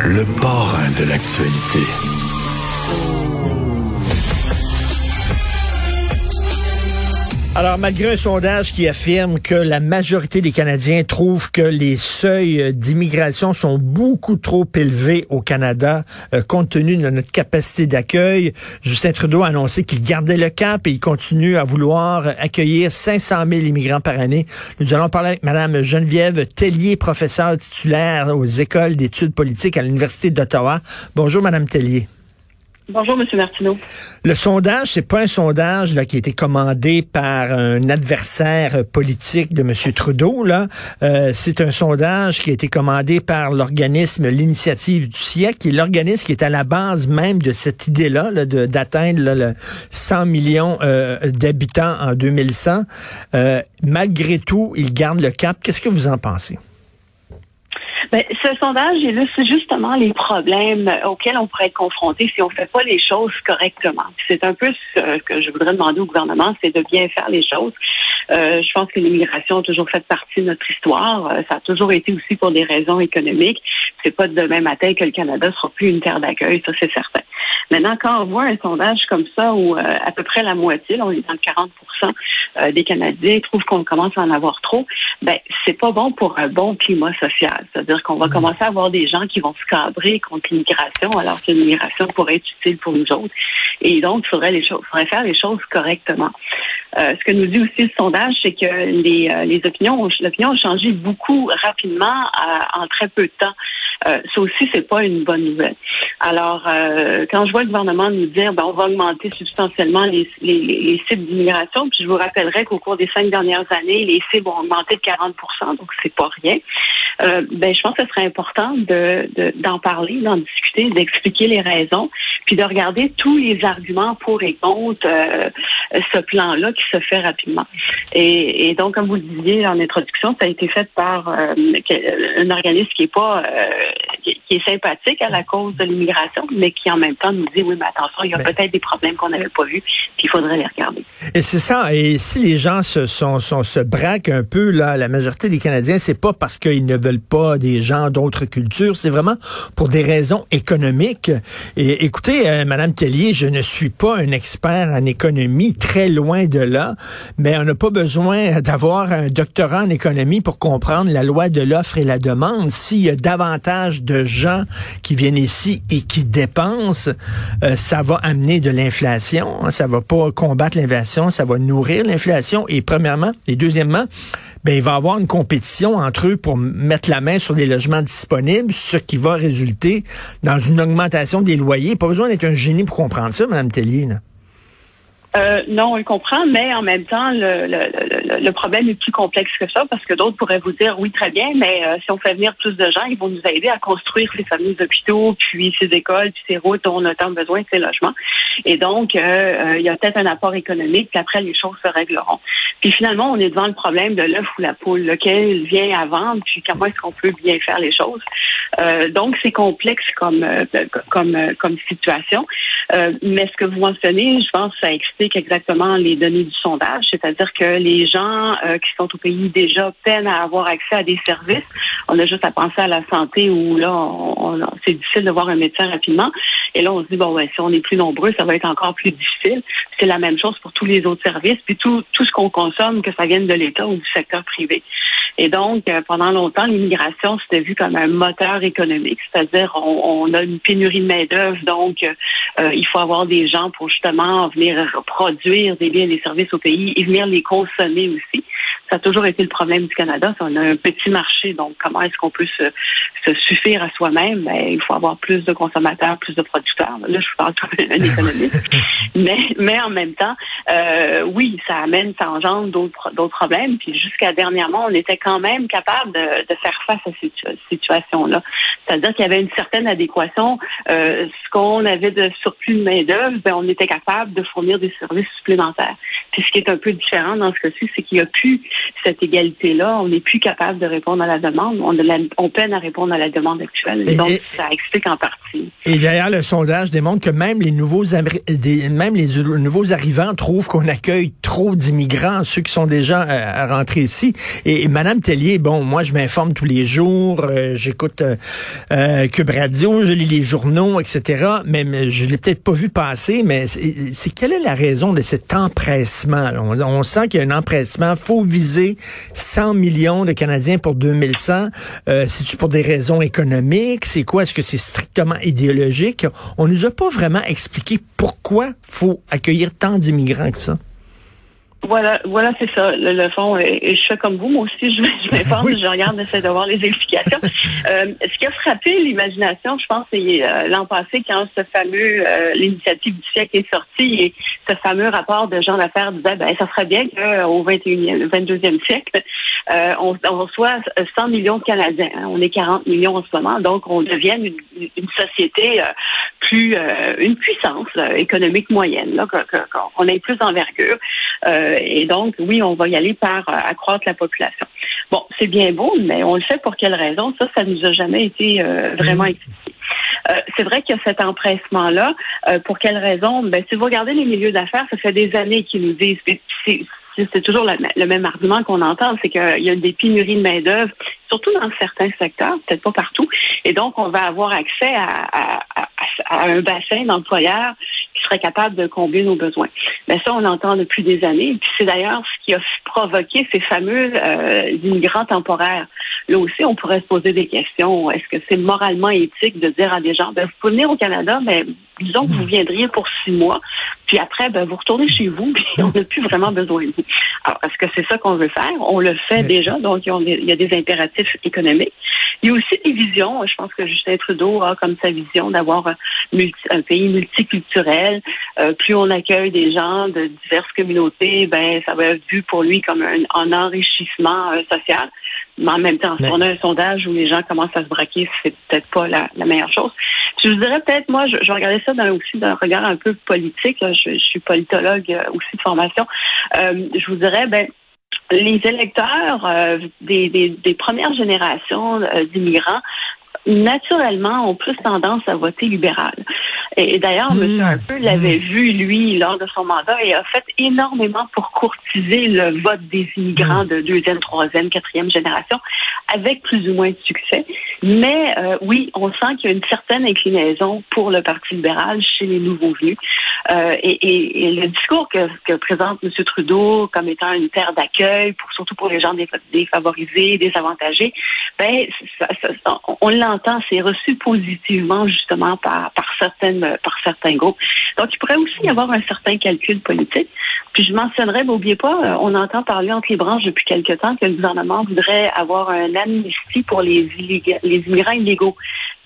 Le parrain de l'actualité. Alors, malgré un sondage qui affirme que la majorité des Canadiens trouvent que les seuils d'immigration sont beaucoup trop élevés au Canada, euh, compte tenu de notre capacité d'accueil, Justin Trudeau a annoncé qu'il gardait le cap et il continue à vouloir accueillir 500 000 immigrants par année. Nous allons parler avec Mme Geneviève Tellier, professeure titulaire aux écoles d'études politiques à l'Université d'Ottawa. Bonjour, Mme Tellier. Bonjour, M. Martineau. Le sondage, c'est pas un sondage qui a été commandé par un adversaire politique de M. Trudeau. Euh, c'est un sondage qui a été commandé par l'organisme L'Initiative du siècle, qui est l'organisme qui est à la base même de cette idée-là là, d'atteindre le 100 millions euh, d'habitants en 2100. Euh, malgré tout, il garde le cap. Qu'est-ce que vous en pensez? Ben, ce sondage illustre justement les problèmes auxquels on pourrait être confronté si on ne fait pas les choses correctement. C'est un peu ce que je voudrais demander au gouvernement, c'est de bien faire les choses. Euh, je pense que l'immigration a toujours fait partie de notre histoire. Euh, ça a toujours été aussi pour des raisons économiques. C'est pas de demain matin que le Canada sera plus une terre d'accueil, ça c'est certain. Maintenant, quand on voit un sondage comme ça où euh, à peu près la moitié, là, on est dans le 40% euh, des Canadiens trouvent qu'on commence à en avoir trop, ben c'est pas bon pour un bon climat social. C'est-à-dire qu'on va mm. commencer à avoir des gens qui vont se cadrer contre l'immigration, alors que l'immigration pourrait être utile pour nous autres. Et donc, il faudrait, les choses, faudrait faire les choses correctement. Euh, ce que nous dit aussi le sondage, c'est que les, les opinions, l'opinion a changé beaucoup rapidement en très peu de temps. Euh, ça aussi, c'est pas une bonne nouvelle. Alors, euh, quand je vois le gouvernement nous dire, ben, on va augmenter substantiellement les, les, les cibles d'immigration, puis je vous rappellerai qu'au cours des cinq dernières années, les cibles ont augmenté de 40% donc c'est pas rien. Euh, ben, je pense que ce serait important de, d'en parler, d'en discuter, d'expliquer les raisons, puis de regarder tous les arguments pour et contre euh, ce plan-là qui se fait rapidement. Et, et, donc, comme vous le disiez en introduction, ça a été fait par euh, un organisme qui est pas qui, est sympathique à la cause de l'immigration, mais qui en même temps nous dit oui, mais attention, il y a ben peut-être des problèmes qu'on n'avait pas vus, puis il faudrait les regarder. Et c'est ça. Et si les gens se, sont, se braquent un peu, là, la majorité des Canadiens, c'est pas parce qu'ils ne veulent pas des gens d'autres cultures, c'est vraiment pour des raisons économiques. Et écoutez, euh, Madame Tellier, je ne suis pas un expert en économie, très loin de mais on n'a pas besoin d'avoir un doctorat en économie pour comprendre la loi de l'offre et la demande. S'il y a davantage de gens qui viennent ici et qui dépensent, euh, ça va amener de l'inflation. Hein, ça va pas combattre l'inflation, ça va nourrir l'inflation. Et premièrement, et deuxièmement, ben, il va y avoir une compétition entre eux pour mettre la main sur des logements disponibles, ce qui va résulter dans une augmentation des loyers. Pas besoin d'être un génie pour comprendre ça, Mme Tellier. Euh, non, on le comprend, mais en même temps, le, le, le, problème est plus complexe que ça parce que d'autres pourraient vous dire oui, très bien, mais euh, si on fait venir plus de gens, ils vont nous aider à construire ces fameux hôpitaux, puis ces écoles, puis ces routes dont on a tant besoin, ces logements. Et donc, euh, il y a peut-être un apport économique, puis après, les choses se régleront. Puis finalement, on est devant le problème de l'œuf ou la poule, lequel vient à vendre, puis comment est-ce qu'on peut bien faire les choses. donc, c'est complexe comme, comme, comme situation. mais ce que vous mentionnez, je pense, ça explique exactement les données du sondage, c'est-à-dire que les gens euh, qui sont au pays déjà peinent à avoir accès à des services. On a juste à penser à la santé où là, c'est difficile de voir un médecin rapidement. Et là, on se dit bon, ouais, si on est plus nombreux, ça va être encore plus difficile. C'est la même chose pour tous les autres services, puis tout, tout ce qu'on consomme, que ça vienne de l'État ou du secteur privé. Et donc, euh, pendant longtemps, l'immigration, c'était vu comme un moteur économique, c'est-à-dire on, a une pénurie de main-d'œuvre, donc euh, il faut avoir des gens pour justement venir produire des biens et des services au pays et venir les consommer aussi. Ça a toujours été le problème du Canada. On a un petit marché, donc comment est-ce qu'on peut se, se, suffire à soi-même? Ben, il faut avoir plus de consommateurs, plus de producteurs. Là, je vous parle tout d'un économiste. mais, mais en même temps, euh, oui, ça amène, ça engendre d'autres, d'autres problèmes. Puis jusqu'à dernièrement, on était quand même capable de, de faire face à cette situation-là. C'est-à-dire qu'il y avait une certaine adéquation. Euh, ce qu'on avait de surplus de main-d'œuvre, ben, on était capable de fournir des services supplémentaires. Puis ce qui est un peu différent dans ce cas-ci, c'est qu'il n'y a plus cette égalité-là, on n'est plus capable de répondre à la demande. On, on, peine à répondre à la demande actuelle. Et, donc, ça explique en partie. Et d'ailleurs, le sondage démontre que même les nouveaux, même les nouveaux arrivants trouvent qu'on accueille trop d'immigrants, ceux qui sont déjà à, rentrer ici. Et, Madame Tellier, bon, moi, je m'informe tous les jours, euh, j'écoute euh, euh, Cube Radio, je lis les journaux, etc. Mais, mais je l'ai peut-être pas vu passer, mais c'est quelle est la raison de cet empressement? On, sent qu'il y a un empressement. faut viser 100 millions de Canadiens pour 2100. Euh, C'est-tu pour des raisons économiques? C'est quoi? Est-ce que c'est strictement idéologique? On nous a pas vraiment expliqué pourquoi faut accueillir tant d'immigrants que ça. Voilà, voilà, c'est ça, le, fond. Et, je fais comme vous, moi aussi, je, je m'informe, je regarde, j'essaie de voir les explications. euh, ce qui a frappé l'imagination, je pense, c'est euh, l'an passé, quand ce fameux, euh, l'initiative du siècle est sortie et ce fameux rapport de Jean d'affaires disait, ben, ça serait bien qu'au 21e, 22e siècle, euh, on, on, reçoit 100 millions de Canadiens. Hein. On est 40 millions en ce moment, donc on devienne une, une société plus, une puissance économique moyenne, là, qu'on ait plus d'envergure. Euh, et donc, oui, on va y aller par euh, accroître la population. Bon, c'est bien beau, mais on le fait pour quelle raison? Ça, ça nous a jamais été euh, vraiment mhm. expliqué. c'est vrai qu'il y a cet empressement-là. pour quelle raison? Ben, si vous regardez les milieux d'affaires, ça fait des années qu'ils nous disent, c'est toujours le, même argument qu'on entend, c'est qu'il y a des pénuries de main-d'œuvre, surtout dans certains secteurs, peut-être pas partout. Et donc, on va avoir accès à, un bassin d'employeurs qui serait capable de combler nos besoins. Mais ça, on l'entend depuis des années. Puis c'est d'ailleurs ce qui a provoqué ces fameux euh, immigrants temporaires. Là aussi, on pourrait se poser des questions. Est-ce que c'est moralement éthique de dire à des gens, ben, vous pouvez venir au Canada, mais disons que vous viendriez pour six mois, puis après, ben, vous retournez chez vous, puis on n'a plus vraiment besoin de vous. Alors, est-ce que c'est ça qu'on veut faire? On le fait déjà, donc il y a des impératifs économiques. Il y a aussi des visions. Je pense que Justin Trudeau a comme sa vision d'avoir un, un, pays multiculturel. Euh, plus on accueille des gens de diverses communautés, ben ça va être vu pour lui comme un, enrichissement euh, social. Mais en même temps, si on a un sondage où les gens commencent à se braquer, c'est peut-être pas la, meilleure chose. Je vous dirais peut-être, moi, je, je regardais ça dans, aussi d'un regard un peu politique. Je, suis politologue euh, aussi de formation. je vous dirais, ben les électeurs euh, des, des, premières générations euh, d'immigrants naturellement ont plus tendance à voter libéral. Et, d'ailleurs, M. Harper l'avait vu, lui, lors de son mandat, et a fait énormément pour courtiser le vote des immigrants de deuxième, troisième, quatrième génération, avec plus ou moins de succès. Mais euh, oui, on sent qu'il y a une certaine inclinaison pour le Parti libéral chez les nouveaux venus. Euh, et, et, le discours que, que, présente M. Trudeau comme étant une terre d'accueil, pour surtout pour les gens défavorisés, désavantagés, ben ça, ça, on l'entend, c'est reçu positivement justement par, par certaines par certains groupes. Donc il pourrait aussi y avoir un certain calcul politique. Puis je mentionnerais, n'oubliez pas, euh, on entend parler entre les branches depuis quelque temps que le gouvernement voudrait avoir un amnistie pour les, les immigrants illégaux.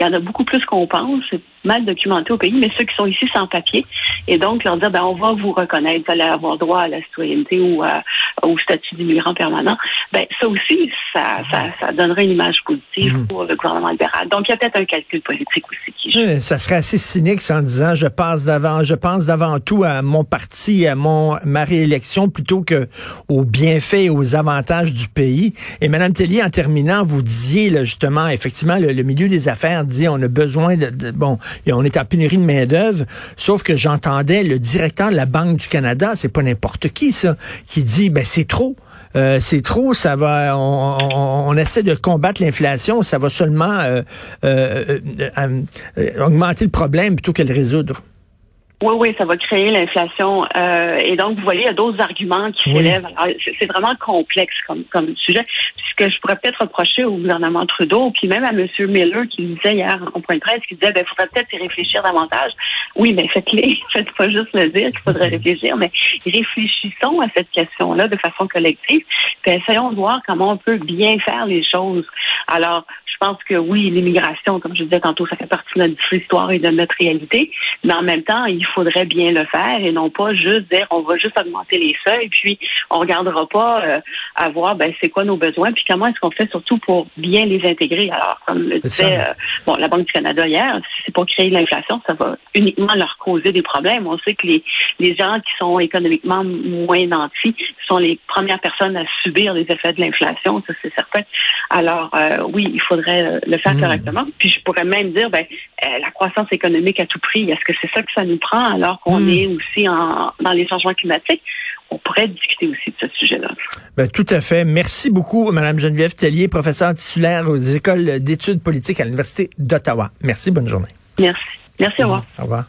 Il y en a beaucoup plus qu'on pense. Mal documenté au pays, mais ceux qui sont ici sans papier. Et donc, leur dire, ben, on va vous reconnaître, vous allez avoir droit à la citoyenneté ou au statut d'immigrant permanent. Ben, ça aussi, ça, ça, ça donnerait une image positive mhm. pour le gouvernement libéral. Donc, il y a peut-être un calcul politique aussi qui joue. ça serait assez cynique en disant, je passe d'avant, je pense d'avant tout à mon parti, à mon, ma réélection plutôt que aux bienfaits et aux avantages du pays. Et Mme Tellier, en terminant, vous disiez, là, justement, effectivement, le, le milieu des affaires on a besoin de, bon, on est en pénurie de main d'œuvre. Sauf que j'entendais le directeur de la Banque du Canada, c'est pas n'importe qui ça, qui dit ben c'est trop. Euh, c'est trop, ça va. On, essaie de combattre l'inflation, ça va seulement euh, euh, augmenter le problème plutôt que le résoudre. Oui, oui, ça va créer l'inflation. Euh, et donc, vous voyez, il y a d'autres arguments qui s'élèvent. C'est vraiment complexe comme, comme sujet. Ce que je pourrais peut-être reprocher au gouvernement Trudeau, puis même à M. Miller qui disait hier en point de presse, qui disait, ben, il faudrait peut-être y réfléchir davantage. Oui, mais faites-les. Faites pas juste le dire qu'il faudrait réfléchir, mais réfléchissons à cette question-là de façon collective, puis essayons de voir comment on peut bien faire les choses. Alors, pense que oui, l'immigration, comme je disais tantôt, ça fait partie de notre histoire et de notre réalité. Mais en même temps, il faudrait bien le faire et non pas juste dire on va juste augmenter les seuils, puis on regardera pas euh, à voir ben c'est quoi nos besoins, puis comment est-ce qu'on fait surtout pour bien les intégrer. Alors, comme le disait euh, bon la Banque du Canada hier, si c'est pour créer de l'inflation, ça va uniquement leur causer des problèmes. On sait que les les gens qui sont économiquement moins nantis sont les premières personnes à subir les effets de l'inflation, ça c'est certain. Alors euh, oui, il faudrait le faire hmm. correctement. Puis je pourrais même dire ben la croissance économique à tout prix, est-ce que c'est ça que ça nous prend alors qu'on hmm. est aussi en, dans les changements climatiques? on pourrait discuter aussi de ce sujet-là. Ben, tout à fait. Merci beaucoup, Mme Geneviève Tellier, professeure titulaire aux écoles d'études politiques à l'Université d'Ottawa. Merci, bonne journée. Merci. Merci, au revoir. Au revoir.